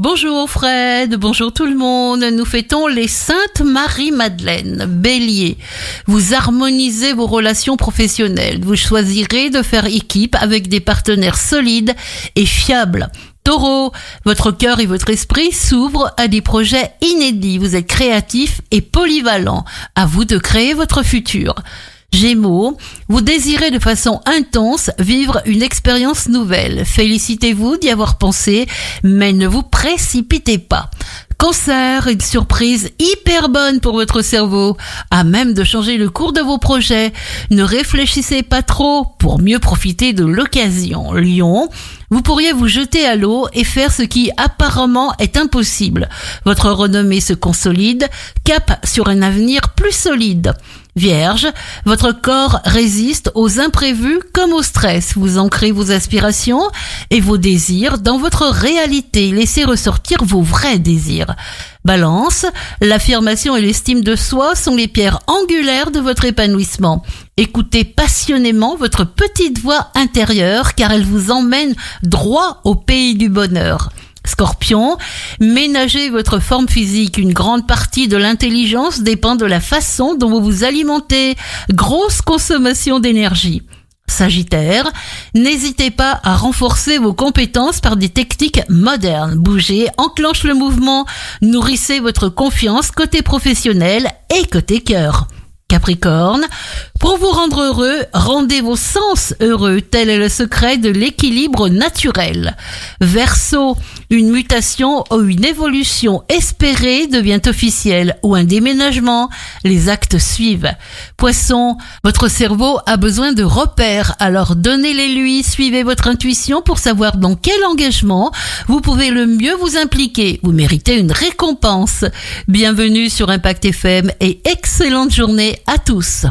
Bonjour Fred, bonjour tout le monde. Nous fêtons les Saintes Marie-Madeleine. Bélier, vous harmonisez vos relations professionnelles. Vous choisirez de faire équipe avec des partenaires solides et fiables. Taureau, votre cœur et votre esprit s'ouvrent à des projets inédits. Vous êtes créatif et polyvalent. À vous de créer votre futur. Gémeaux, vous désirez de façon intense vivre une expérience nouvelle. Félicitez-vous d'y avoir pensé, mais ne vous précipitez pas. Cancer, une surprise hyper bonne pour votre cerveau, à même de changer le cours de vos projets. Ne réfléchissez pas trop pour mieux profiter de l'occasion. Lion, vous pourriez vous jeter à l'eau et faire ce qui apparemment est impossible. Votre renommée se consolide, cap sur un avenir plus solide. Vierge, votre corps résiste aux imprévus comme au stress. Vous ancrez vos aspirations et vos désirs dans votre réalité. Laissez ressortir vos vrais désirs. Balance, l'affirmation et l'estime de soi sont les pierres angulaires de votre épanouissement. Écoutez passionnément votre petite voix intérieure car elle vous emmène droit au pays du bonheur. Scorpion, ménagez votre forme physique. Une grande partie de l'intelligence dépend de la façon dont vous vous alimentez. Grosse consommation d'énergie. Sagittaire, n'hésitez pas à renforcer vos compétences par des techniques modernes. Bougez, enclenche le mouvement, nourrissez votre confiance côté professionnel et côté cœur. Capricorne, pour vous rendre heureux, rendez vos sens heureux, tel est le secret de l'équilibre naturel. Verseau, une mutation ou une évolution espérée devient officielle ou un déménagement, les actes suivent. Poisson, votre cerveau a besoin de repères, alors donnez-les lui, suivez votre intuition pour savoir dans quel engagement vous pouvez le mieux vous impliquer. Vous méritez une récompense. Bienvenue sur Impact FM et excellente journée à tous.